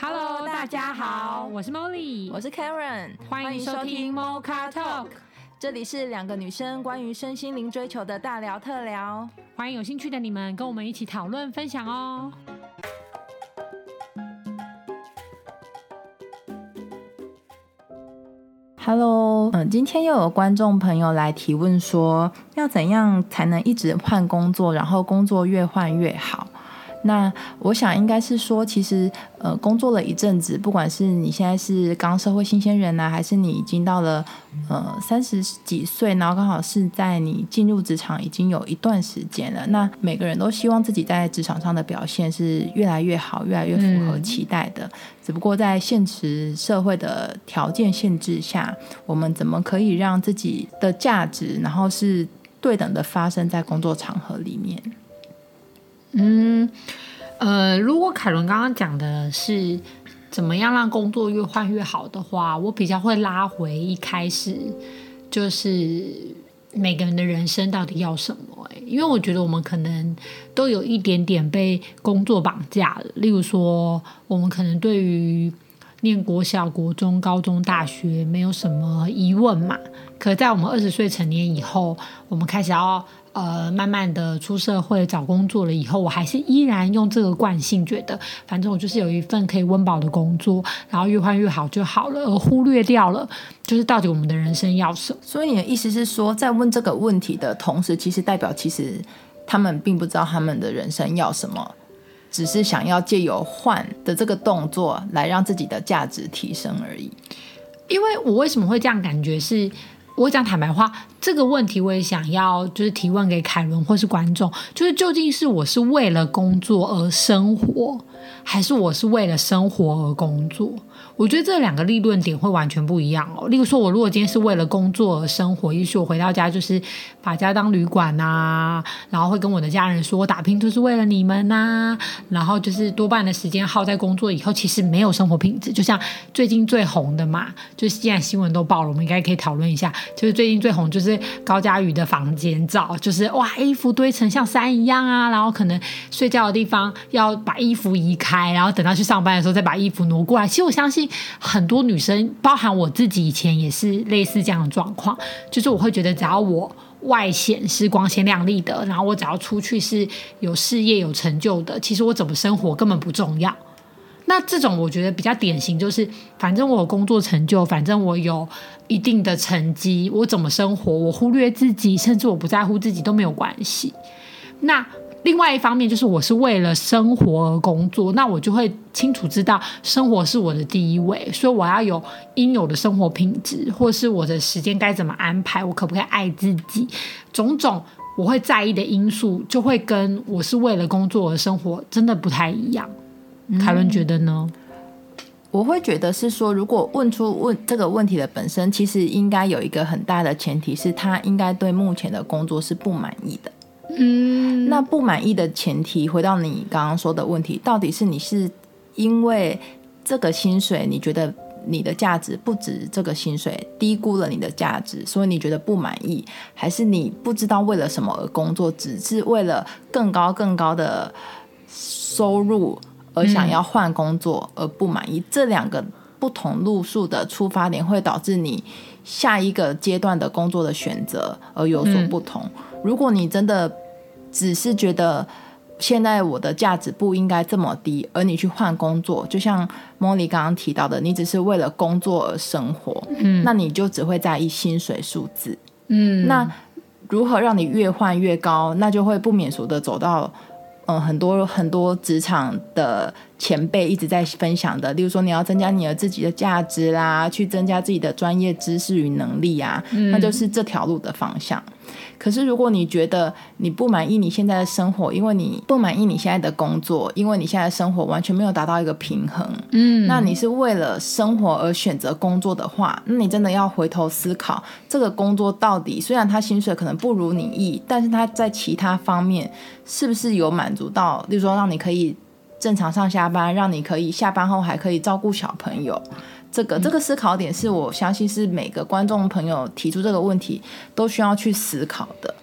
Hello，大家好，我是 Molly，我是 Karen，欢迎收听 Mocha Talk，这里是两个女生关于身心灵追求的大聊特聊，欢迎有兴趣的你们跟我们一起讨论分享哦。Hello，嗯，今天又有观众朋友来提问说，要怎样才能一直换工作，然后工作越换越好？那我想应该是说，其实呃，工作了一阵子，不管是你现在是刚社会新鲜人呢、还是你已经到了呃三十几岁，然后刚好是在你进入职场已经有一段时间了。那每个人都希望自己在职场上的表现是越来越好，越来越符合期待的。只不过在现实社会的条件限制下，我们怎么可以让自己的价值，然后是对等的发生在工作场合里面？嗯，呃，如果凯伦刚刚讲的是怎么样让工作越换越好的话，我比较会拉回一开始，就是每个人的人生到底要什么？欸，因为我觉得我们可能都有一点点被工作绑架了。例如说，我们可能对于念国小、国中、高中、大学没有什么疑问嘛，可在我们二十岁成年以后，我们开始要。呃，慢慢的出社会找工作了以后，我还是依然用这个惯性，觉得反正我就是有一份可以温饱的工作，然后越换越好就好了，而忽略掉了就是到底我们的人生要什么。所以你的意思是说，在问这个问题的同时，其实代表其实他们并不知道他们的人生要什么，只是想要借由换的这个动作来让自己的价值提升而已。因为我为什么会这样感觉是？我讲坦白话，这个问题我也想要，就是提问给凯伦或是观众，就是究竟是我是为了工作而生活，还是我是为了生活而工作？我觉得这两个立论点会完全不一样哦。例如说，我如果今天是为了工作而生活，也许我回到家就是把家当旅馆呐、然后会跟我的家人说，我打拼就是为了你们呐、然后就是多半的时间耗在工作以后，其实没有生活品质。就像最近最红的嘛，就是既然新闻都爆了，我们应该可以讨论一下。就是最近最红就是高嘉宇的房间照，就是哇，衣服堆成像山一样啊，然后可能睡觉的地方要把衣服移开，然后等到去上班的时候再把衣服挪过来。其实我相信。很多女生，包含我自己，以前也是类似这样的状况，就是我会觉得，只要我外显是光鲜亮丽的，然后我只要出去是有事业有成就的，其实我怎么生活根本不重要。那这种我觉得比较典型，就是反正我有工作成就，反正我有一定的成绩，我怎么生活，我忽略自己，甚至我不在乎自己都没有关系。那。另外一方面就是我是为了生活而工作，那我就会清楚知道生活是我的第一位，所以我要有应有的生活品质，或是我的时间该怎么安排，我可不可以爱自己，种种我会在意的因素，就会跟我是为了工作而生活真的不太一样。凯伦觉得呢？我会觉得是说，如果问出问这个问题的本身，其实应该有一个很大的前提是他应该对目前的工作是不满意的。嗯，那不满意的前提，回到你刚刚说的问题，到底是你是因为这个薪水，你觉得你的价值不值这个薪水，低估了你的价值，所以你觉得不满意，还是你不知道为了什么而工作，只是为了更高更高的收入而想要换工作而不满意？这两个不同路数的出发点，会导致你下一个阶段的工作的选择而有所不同。如果你真的只是觉得现在我的价值不应该这么低，而你去换工作，就像莫莉刚刚提到的，你只是为了工作而生活，嗯，那你就只会在意薪水数字，嗯，那如何让你越换越高？那就会不免俗的走到，嗯，很多很多职场的前辈一直在分享的，例如说你要增加你的自己的价值啦，去增加自己的专业知识与能力啊，嗯，那就是这条路的方向。可是，如果你觉得你不满意你现在的生活，因为你不满意你现在的工作，因为你现在的生活完全没有达到一个平衡，嗯，那你是为了生活而选择工作的话，那你真的要回头思考，这个工作到底虽然他薪水可能不如你意，但是他在其他方面是不是有满足到，例如说让你可以正常上下班，让你可以下班后还可以照顾小朋友。这个这个思考点是我相信是每个观众朋友提出这个问题都需要去思考的，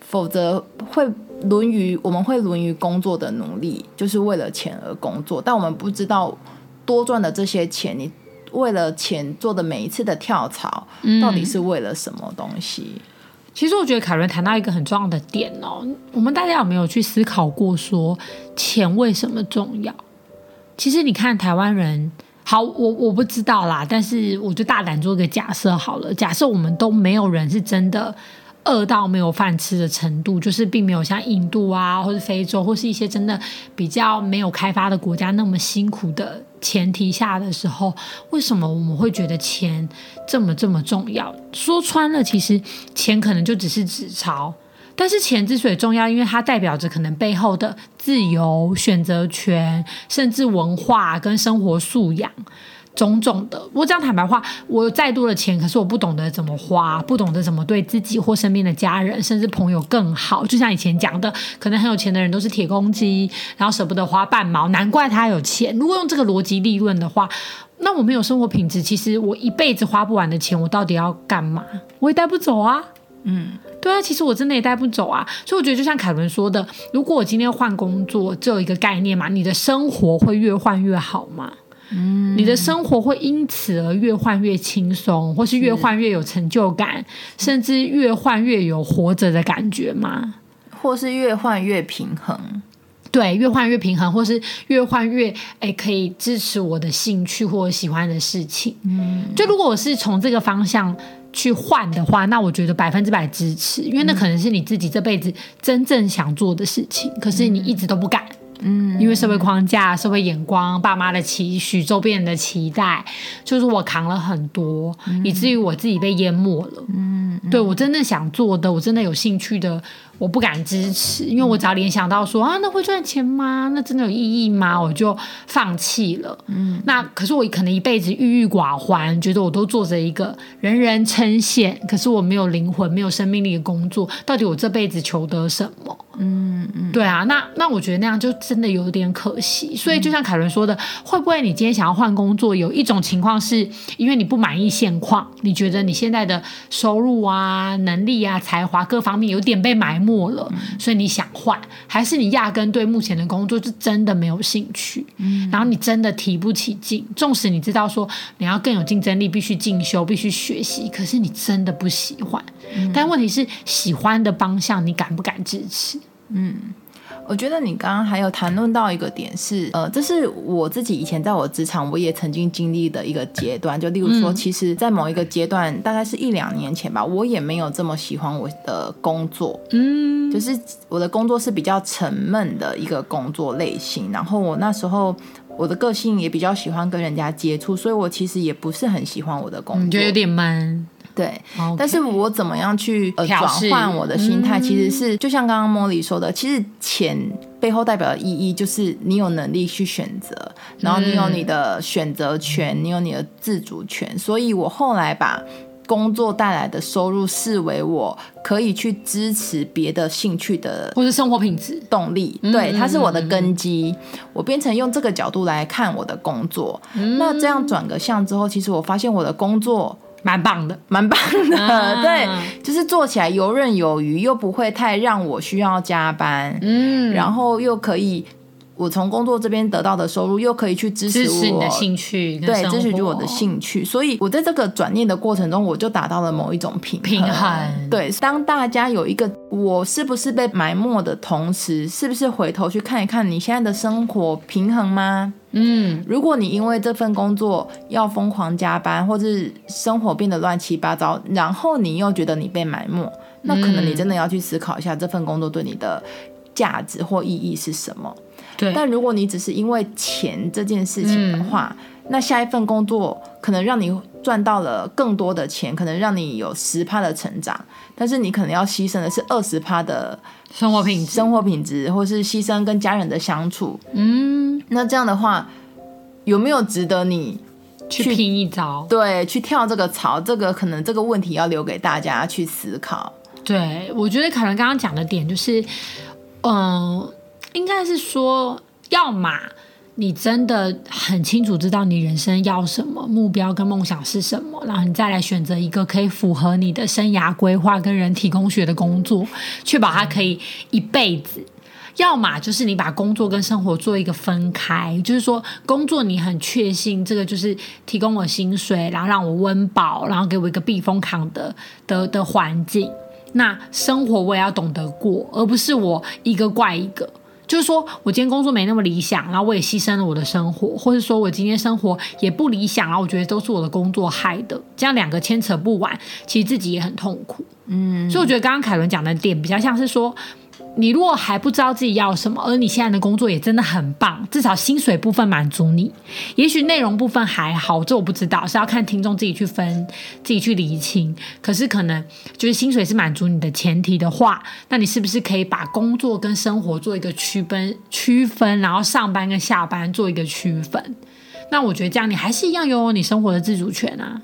否则会沦于我们会沦于工作的努力，就是为了钱而工作，但我们不知道多赚的这些钱，你为了钱做的每一次的跳槽，到底是为了什么东西？其实我觉得凯伦谈到一个很重要的点哦，我们大家有没有去思考过说钱为什么重要？其实你看台湾人，好，我我不知道啦，但是我就大胆做个假设好了，假设我们都没有人是真的。饿到没有饭吃的程度，就是并没有像印度啊，或是非洲，或是一些真的比较没有开发的国家那么辛苦的前提下的时候，为什么我们会觉得钱这么这么重要？说穿了，其实钱可能就只是纸钞，但是钱之所以重要，因为它代表着可能背后的自由、选择权，甚至文化跟生活素养。种种的，我这样坦白话，我有再多的钱，可是我不懂得怎么花，不懂得怎么对自己或身边的家人，甚至朋友更好。就像以前讲的，可能很有钱的人都是铁公鸡，然后舍不得花半毛，难怪他有钱。如果用这个逻辑立论的话，那我没有生活品质，其实我一辈子花不完的钱，我到底要干嘛？我也带不走啊。嗯，对啊，其实我真的也带不走啊。所以我觉得，就像凯伦说的，如果我今天换工作，只有一个概念嘛，你的生活会越换越好吗？嗯，你的生活会因此而越换越轻松，或是越换越有成就感，甚至越换越有活着的感觉吗？或是越换越平衡？对，越换越平衡，或是越换越哎，可以支持我的兴趣或我喜欢的事情。嗯，就如果我是从这个方向去换的话，那我觉得百分之百支持，因为那可能是你自己这辈子真正想做的事情，可是你一直都不敢。嗯，因为社会框架、社会眼光、爸妈的期许、周边人的期待，就是我扛了很多，嗯、以至于我自己被淹没了。嗯，对，我真的想做的，我真的有兴趣的。我不敢支持，因为我只要联想到说啊，那会赚钱吗？那真的有意义吗？我就放弃了。嗯，那可是我可能一辈子郁郁寡欢，觉得我都做着一个人人称羡，可是我没有灵魂、没有生命力的工作，到底我这辈子求得什么？嗯嗯，对啊，那那我觉得那样就真的有点可惜。所以就像凯伦说的，会不会你今天想要换工作，有一种情况是因为你不满意现况，你觉得你现在的收入啊、能力啊、才华各方面有点被埋没。没了，所以你想换，还是你压根对目前的工作是真的没有兴趣？嗯，然后你真的提不起劲，纵使你知道说你要更有竞争力，必须进修，必须学习，可是你真的不喜欢。嗯，但问题是，喜欢的方向你敢不敢支持？嗯。我觉得你刚刚还有谈论到一个点是，呃，这是我自己以前在我职场我也曾经经历的一个阶段。就例如说，其实，在某一个阶段，大概是一两年前吧，我也没有这么喜欢我的工作。嗯，就是我的工作是比较沉闷的一个工作类型。然后我那时候我的个性也比较喜欢跟人家接触，所以我其实也不是很喜欢我的工作，你觉得有点闷。对.但是我怎么样去呃转换我的心态，其实是就像刚刚莫莉说的，其实钱背后代表的意义就是你有能力去选择，然后你有你的选择权，你有你的自主权。所以我后来把工作带来的收入视为我可以去支持别的兴趣的或是生活品质动力，对，它是我的根基。我变成用这个角度来看我的工作，那这样转个向之后，其实我发现我的工作。蛮棒的，蛮棒的，啊、对，就是做起来游刃有余，又不会太让我需要加班，嗯，然后又可以。我从工作这边得到的收入，又可以去支持我的兴趣，对，支持我的兴趣。所以，我在这个转念的过程中，我就达到了某一种平衡。平衡。对，当大家有一个我是不是被埋没的同时，是不是回头去看一看你现在的生活平衡吗？嗯，如果你因为这份工作要疯狂加班，或是生活变得乱七八糟，然后你又觉得你被埋没，那可能你真的要去思考一下这份工作对你的价值或意义是什么。对，但如果你只是因为钱这件事情的话，嗯、那下一份工作可能让你赚到了更多的钱，可能让你有十趴的成长，但是你可能要牺牲的是二十趴的生活品质，生活品质，或是牺牲跟家人的相处。嗯，那这样的话，有没有值得你去，去拼一招？对，去跳这个槽，这个可能这个问题要留给大家去思考。对，我觉得可能刚刚讲的点就是，嗯、呃。应该是说，要么你真的很清楚知道你人生要什么，目标跟梦想是什么，然后你再来选择一个可以符合你的生涯规划跟人体工学的工作，确保它可以一辈子。要么就是你把工作跟生活做一个分开，就是说工作你很确信这个就是提供我薪水，然后让我温饱，然后给我一个避风港的的的环境。那生活我也要懂得过，而不是我一个怪一个。就是说我今天工作没那么理想，然后我也牺牲了我的生活，或者说我今天生活也不理想，然后我觉得都是我的工作害的，这样两个牵扯不完，其实自己也很痛苦。嗯，所以我觉得刚刚凯伦讲的点比较像是说。你如果还不知道自己要什么，而你现在的工作也真的很棒，至少薪水部分满足你，也许内容部分还好，这我不知道，是要看听众自己去分，自己去厘清。可是可能就是薪水是满足你的前提的话，那你是不是可以把工作跟生活做一个区分？区分，然后上班跟下班做一个区分？那我觉得这样你还是一样拥有你生活的自主权啊。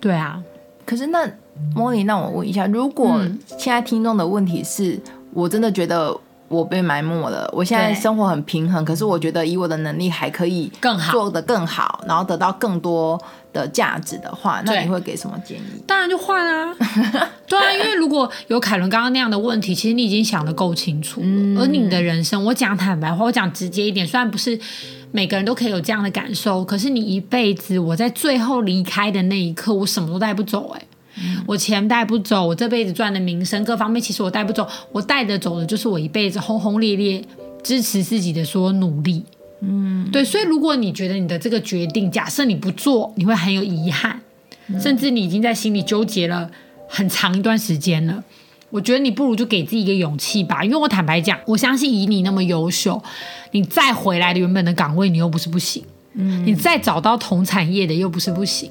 对啊，可是那莫妮，那我问一下，如果现在听众的问题是？我真的觉得我被埋没了。我现在生活很平衡，可是我觉得以我的能力还可以更好，做得更好，然后得到更多的价值的话，那你会给什么建议？当然就换啊！对啊，因为如果有凯伦刚刚那样的问题，其实你已经想得够清楚了。嗯，而你的人生，我讲坦白话，我讲直接一点，虽然不是每个人都可以有这样的感受，可是你一辈子，我在最后离开的那一刻，我什么都带不走，欸，哎。嗯、我钱带不走，我这辈子赚的名声各方面，其实我带不走。我带得走的就是我一辈子轰轰烈烈支持自己的所有努力。嗯，对。所以如果你觉得你的这个决定，假设你不做，你会很有遗憾，嗯、甚至你已经在心里纠结了很长一段时间了。我觉得你不如就给自己一个勇气吧。因为我坦白讲，我相信以你那么优秀，你再回来的原本的岗位，你又不是不行。嗯，你再找到同产业的，又不是不行。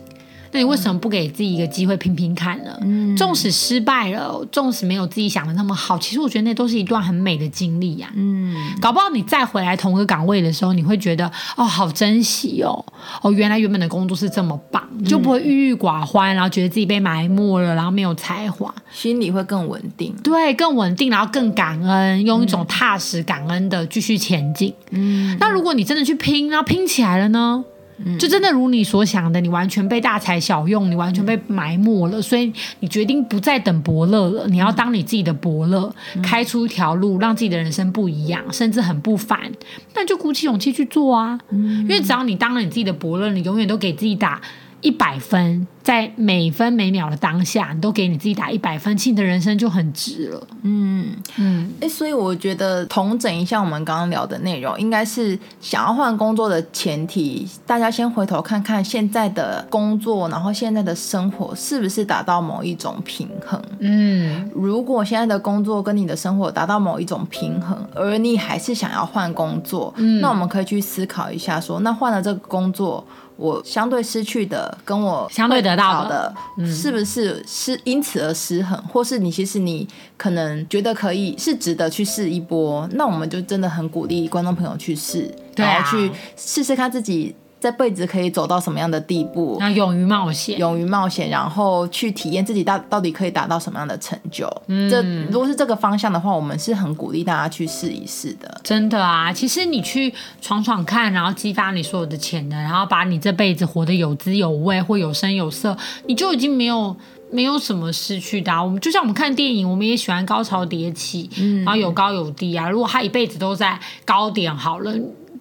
那你为什么不给自己一个机会拼拼看呢？嗯，纵使失败了，纵使没有自己想的那么好，其实我觉得那都是一段很美的经历呀。嗯，搞不好你再回来同一个岗位的时候，你会觉得哦，好珍惜哦，哦，原来原本的工作是这么棒，你就不会郁郁寡欢，然后觉得自己被埋没了，然后没有才华，心里会更稳定。对，更稳定，然后更感恩，用一种踏实感恩的继续前进。嗯，那如果你真的去拼，然后拼起来了呢？就真的如你所想的，你完全被大材小用，你完全被埋没了，所以你决定不再等伯乐了，你要当你自己的伯乐，开出一条路，让自己的人生不一样，甚至很不凡，那就鼓起勇气去做啊！因为只要你当了你自己的伯乐，你永远都给自己打。一百分，在每分每秒的当下，你都给你自己打一百分，其实你的人生就很值了。嗯嗯，哎、欸，所以我觉得统整一下我们刚刚聊的内容，应该是想要换工作的前提，大家先回头看看现在的工作，然后现在的生活是不是达到某一种平衡。嗯，如果现在的工作跟你的生活达到某一种平衡，而你还是想要换工作，嗯，那我们可以去思考一下说，说那换了这个工作。我相对失去的，跟我相对得到的，是不是失因此而失衡，或是你其实你可能觉得可以是值得去试一波，那我们就真的很鼓励观众朋友去试，然后去试试看自己。这辈子可以走到什么样的地步？那勇于冒险，勇于冒险，然后去体验自己到到底可以达到什么样的成就。嗯，这如果是这个方向的话，我们是很鼓励大家去试一试的。真的啊，其实你去闯闯看，然后激发你所有的潜能，然后把你这辈子活得有滋有味或有声有色，你就已经没有没有什么失去的啊。我们就像我们看电影，我们也喜欢高潮迭起，嗯，然后有高有低啊。如果他一辈子都在高点，好了。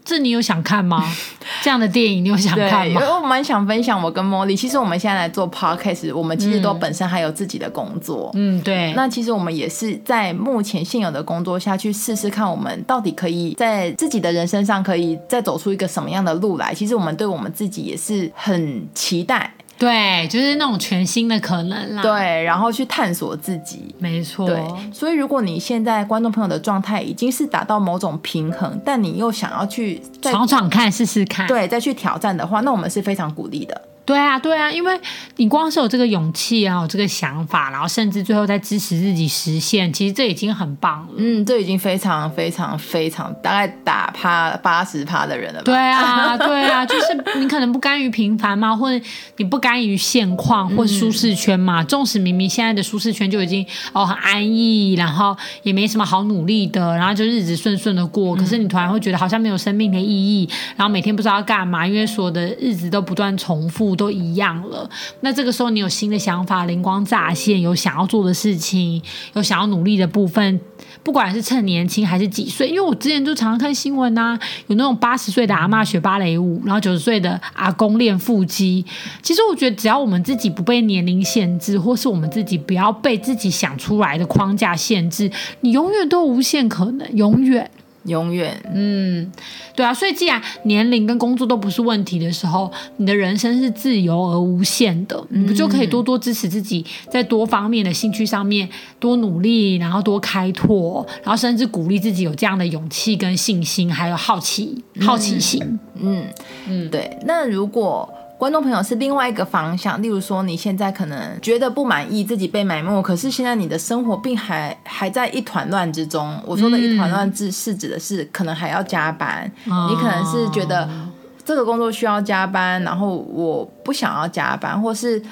这你有想看吗？这样的电影你有想看吗？因为我蛮想分享我跟茉莉。其实我们现在来做 podcast，我们其实都本身还有自己的工作。嗯，对。那其实我们也是在目前现有的工作下去试试看，我们到底可以在自己的人生上可以再走出一个什么样的路来。其实我们对我们自己也是很期待。对，就是那种全新的可能啦。对，然后去探索自己，没错。对，所以如果你现在观众朋友的状态已经是达到某种平衡，但你又想要去闯闯看、试试看，对，再去挑战的话，那我们是非常鼓励的。对啊，对啊，因为你光是有这个勇气啊，有这个想法，然后甚至最后再支持自己实现，其实这已经很棒了。嗯，这已经非常非常非常大概打趴八十趴的人了吧？对啊，对啊，就是你可能不甘于平凡嘛，或者你不甘于现况或舒适圈嘛。纵使明明现在的舒适圈就已经哦很安逸，然后也没什么好努力的，然后就日子顺顺的过，可是你突然会觉得好像没有生命的意义，然后每天不知道要干嘛，因为所有的日子都不断重复。都一样了。那这个时候你有新的想法，灵光乍现，有想要做的事情，有想要努力的部分，不管是趁年轻还是几岁，因为我之前就常常看新闻呐、有那种八十岁的阿嬷学芭蕾舞，然后九十岁的阿公练腹肌。其实我觉得，只要我们自己不被年龄限制，或是我们自己不要被自己想出来的框架限制，你永远都无限可能，永远。永远，嗯，对啊，所以既然年龄跟工作都不是问题的时候，你的人生是自由而无限的，你不就可以多多支持自己在多方面的兴趣上面多努力，然后多开拓，然后甚至鼓励自己有这样的勇气跟信心，还有好奇、好奇心，嗯嗯，对。那如果观众朋友是另外一个方向，例如说你现在可能觉得不满意自己被埋没，可是现在你的生活并还还在一团乱之中。我说的一团乱是是指的是可能还要加班，嗯、你可能是觉得这个工作需要加班，然后我不想要加班，或是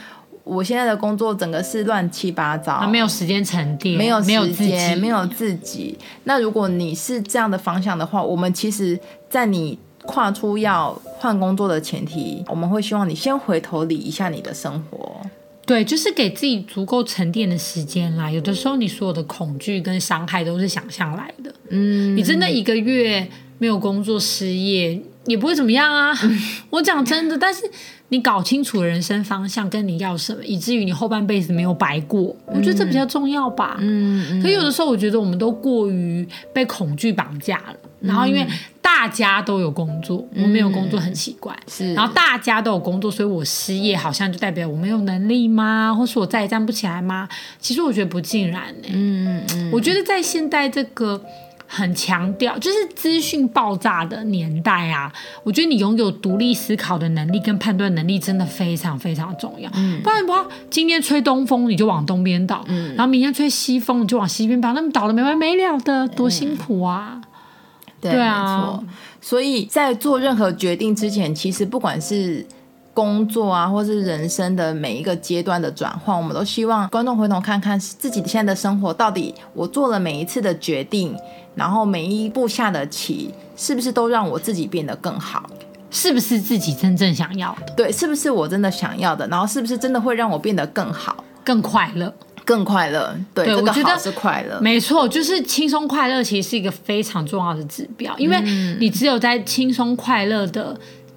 我现在的工作整个是乱七八糟，没有时间沉淀，没有时间，没有自己。那如果你是这样的方向的话，我们其实，在你。跨出要换工作的前提，我们会希望你先回头理一下你的生活，对，就是给自己足够沉淀的时间啦。有的时候你所有的恐惧跟伤害都是想象来的，嗯，你真的一个月没有工作失业也不会怎么样啊。我讲真的，但是你搞清楚人生方向跟你要什么，以至于你后半辈子没有白过，我觉得这比较重要吧。嗯，嗯，可有的时候我觉得我们都过于被恐惧绑架了，然后因为。大家都有工作，我没有工作很奇怪。嗯、是，然后大家都有工作，所以我失业好像就代表我没有能力吗？或是我再也站不起来吗？其实我觉得不尽然呢、欸。嗯嗯，我觉得在现在这个很强调就是资讯爆炸的年代啊，我觉得你拥有独立思考的能力跟判断能力真的非常非常重要。嗯，不然的话，今天吹东风你就往东边倒，嗯，然后明天吹西风你就往西边倒，那么倒了没完没了的，多辛苦啊！嗯对，对啊，没错。所以在做任何决定之前，其实不管是工作啊，或是人生的每一个阶段的转换，我们都希望观众回头看看自己现在的生活，到底我做了每一次的决定，然后每一步下的棋，是不是都让我自己变得更好？是不是自己真正想要的？对，是不是我真的想要的？然后是不是真的会让我变得更好、更快乐？更快乐，对，对这个好是快乐，没错，就是轻松快乐，其实是一个非常重要的指标，因为你只有在轻松快乐的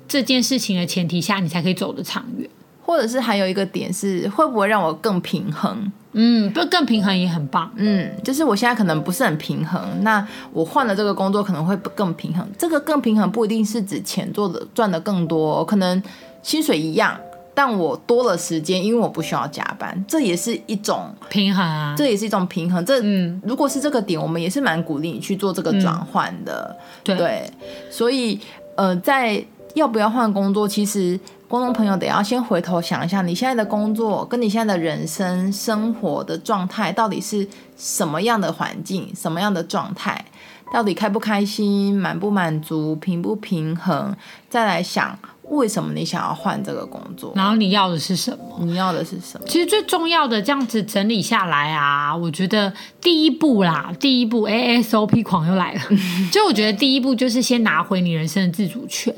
这件事情的前提下，你才可以走得长远。或者是还有一个点是，会不会让我更平衡？嗯，不更平衡也很棒。嗯，就是我现在可能不是很平衡，那我换了这个工作可能会更平衡。这个更平衡不一定是指钱做的赚的更多，可能薪水一样。但我多了时间，因为我不需要加班，这也是一种平衡啊。这也是一种平衡。这，嗯，如果是这个点，我们也是蛮鼓励你去做这个转换的。嗯、对，对，所以，呃，在要不要换工作，其实观众朋友得要先回头想一下，你现在的工作跟你现在的人生生活的状态到底是什么样的环境，什么样的状态，到底开不开心，满不满足，平不平衡，再来想。为什么你想要换这个工作？然后你要的是什么？你要的是什么？其实最重要的这样子整理下来啊，我觉得第一步啦，第一步 ASOP 狂又来了。就我觉得第一步就是先拿回你人生的自主权。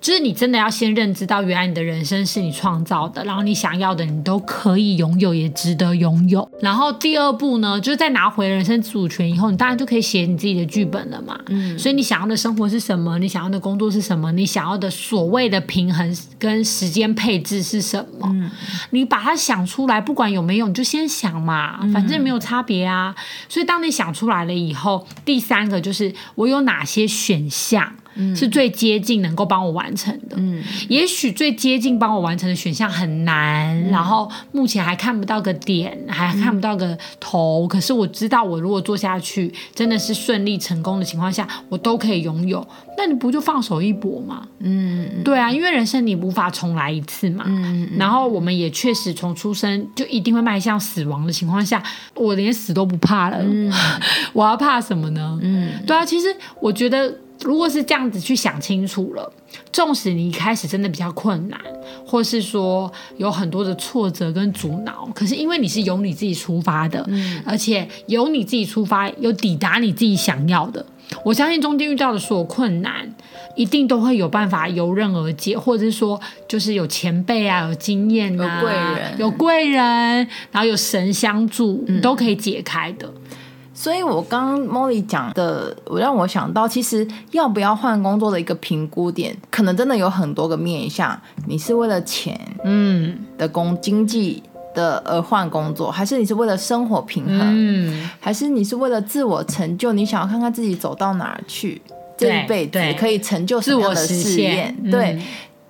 就是你真的要先认知到，原来你的人生是你创造的，然后你想要的你都可以拥有，也值得拥有。然后第二步呢，就是在拿回人生自主权以后，你当然就可以写你自己的剧本了嘛。嗯，所以你想要的生活是什么？你想要的工作是什么？你想要的所谓的平衡跟时间配置是什么？嗯，你把它想出来，不管有没有，你就先想嘛，反正没有差别啊。所以当你想出来了以后，第三个就是我有哪些选项。是最接近能够帮我完成的。嗯，也许最接近帮我完成的选项很难，嗯，然后目前还看不到个点，还看不到个头。嗯，可是我知道，我如果做下去，真的是顺利成功的情况下，我都可以拥有。那你不就放手一搏吗？嗯，对啊，因为人生你无法重来一次嘛。嗯，然后我们也确实从出生就一定会迈向死亡的情况下，我连死都不怕了。嗯，我要怕什么呢？嗯，对啊，其实我觉得。如果是这样子去想清楚了，纵使你一开始真的比较困难，或是说有很多的挫折跟阻挠，可是因为你是由你自己出发的，嗯，而且由你自己出发，有抵达你自己想要的，我相信中间遇到的所有困难，一定都会有办法游刃而解，或者是说，就是有前辈啊，有经验啊，有贵人，有贵人，然后有神相助，嗯、都可以解开的。所以，我刚刚 Molly 讲的，我让我想到，其实要不要换工作的一个评估点，可能真的有很多个面向。你是为了钱，嗯，的工经济的而换工作，还是你是为了生活平衡，嗯，还是你是为了自我成就？你想要看看自己走到哪儿去，这一辈子可以成就什么样的事业？对，嗯、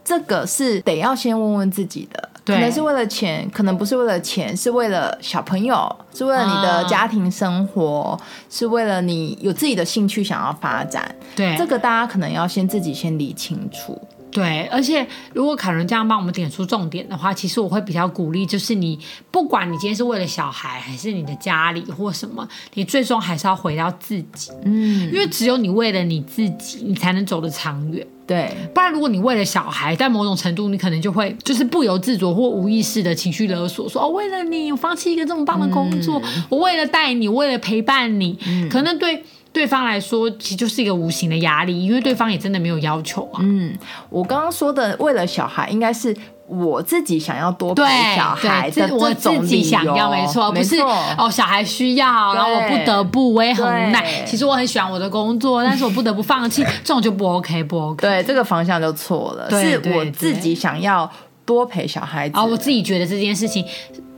这个是得要先问问自己的。可能是为了钱，可能不是为了钱，是为了小朋友，是为了你的家庭生活，嗯、是为了你有自己的兴趣想要发展。对，这个大家可能要先自己先理清楚。对，而且如果凯伦这样帮我们点出重点的话，其实我会比较鼓励，就是你不管你今天是为了小孩，还是你的家里或什么，你最终还是要回到自己。嗯，因为只有你为了你自己，你才能走得长远。对，不然如果你为了小孩，在某种程度，你可能就会就是不由自主或无意识的情绪勒索，说哦，为了你，我放弃一个这么棒的工作，嗯、我为了带你，为了陪伴你，嗯、可能对对方来说，其实就是一个无形的压力，因为对方也真的没有要求啊。嗯，我刚刚说的为了小孩，应该是。我自己想要多陪小孩的，我自己想要没错，不是哦，小孩需要，然后我不得不，我也很无奈。其实我很喜欢我的工作，但是我不得不放弃，这种就不 OK，不 OK。对，这个方向就错了，是我自己想要多陪小孩子，啊，我自己觉得这件事情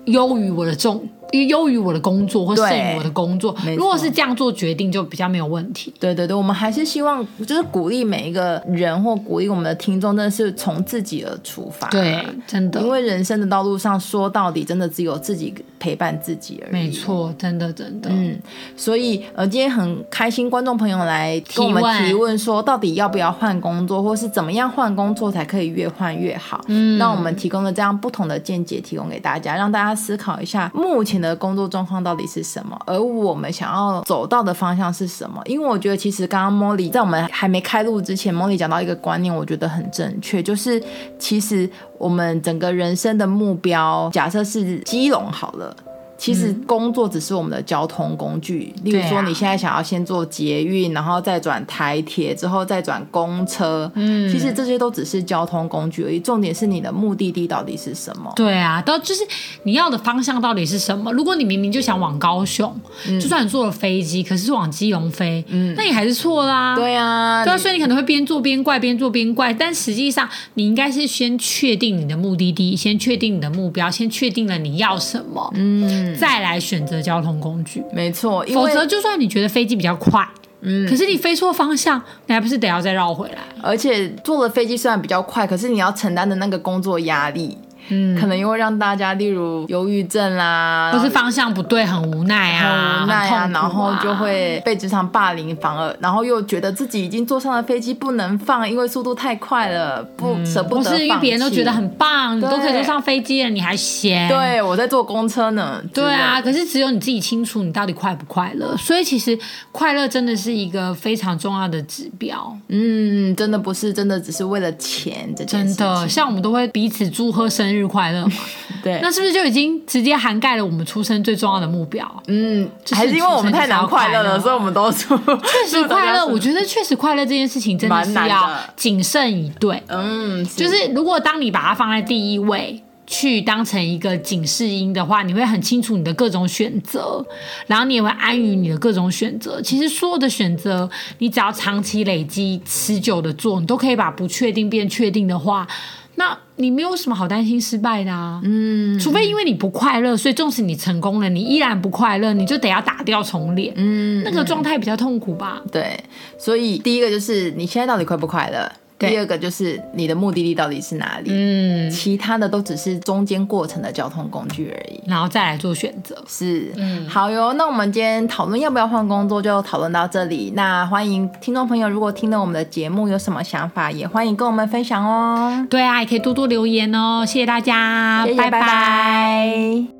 优于我的重。优于我的工作或胜于我的工作，如果是这样做决定，就比较没有问题。对对对，我们还是希望就是鼓励每一个人或鼓励我们的听众，真的是从自己而出发。对，真的，因为人生的道路上说到底，真的只有自己陪伴自己而已。没错，真的真的。嗯，所以呃，今天很开心，观众朋友来跟我们提问说，到底要不要换工作，或是怎么样换工作才可以越换越好？嗯，那我们提供了这样不同的见解，提供给大家，让大家思考一下目前的工作状况到底是什么，而我们想要走到的方向是什么？因为我觉得，其实刚刚 Molly 在我们还没开录之前，Molly 讲到一个观念，我觉得很正确，就是其实我们整个人生的目标，假设是基隆好了。其实工作只是我们的交通工具，嗯、例如说你现在想要先坐捷运，啊、然后再转台铁，之后再转公车。嗯，其实这些都只是交通工具而已。重点是你的目的地到底是什么？对啊，到就是你要的方向到底是什么？如果你明明就想往高雄，嗯、就算你坐了飞机，可是是往基隆飞，嗯，那你还是错啦。对啊，对啊，所以你可能会边做边怪，边做边怪。但实际上，你应该是先确定你的目的地，先确定你的目标，先确定了你要什么。嗯。再来选择交通工具，没错，否则就算你觉得飞机比较快，嗯，可是你飞错方向，你还不是得要再绕回来？而且坐的飞机虽然比较快，可是你要承担的那个工作压力。嗯，可能因为让大家，例如忧郁症啦，或是方向不对，很无奈啊，很无奈啊，然后就会被职场霸凌，反而然后又觉得自己已经坐上了飞机不能放，因为速度太快了，不舍不得放。不是因为别人都觉得很棒，你都可以坐上飞机了，你还嫌？对，我在坐公车呢。对啊，可是只有你自己清楚你到底快不快乐。所以其实快乐真的是一个非常重要的指标。嗯，真的不是真的只是为了钱这件事情。真的，像我们都会彼此祝贺生日。日快乐嘛？对，那是不是就已经直接涵盖了我们出生最重要的目标？嗯，还是因为我们太难快乐了，所以我们都说确实快乐。我觉得确实快乐这件事情真的是要谨慎以对。嗯，就是如果当你把它放在第一位，去当成一个警示音的话，你会很清楚你的各种选择，然后你也会安于你的各种选择。其实所有的选择，你只要长期累积、持久的做，你都可以把不确定变确定的话。那你没有什么好担心失败的啊，嗯，除非因为你不快乐，所以纵使你成功了，你依然不快乐，你就得要打掉重练，嗯，那个状态比较痛苦吧？对，所以第一个就是你现在到底快不快乐？第二个就是你的目的地到底是哪里？嗯，其他的都只是中间过程的交通工具而已，然后再来做选择。是，嗯，好哟。那我们今天讨论要不要换工作，就讨论到这里。那欢迎听众朋友，如果听了我们的节目有什么想法，也欢迎跟我们分享哦。对啊，也可以多多留言哦。谢谢大家，谢谢，拜拜。拜拜。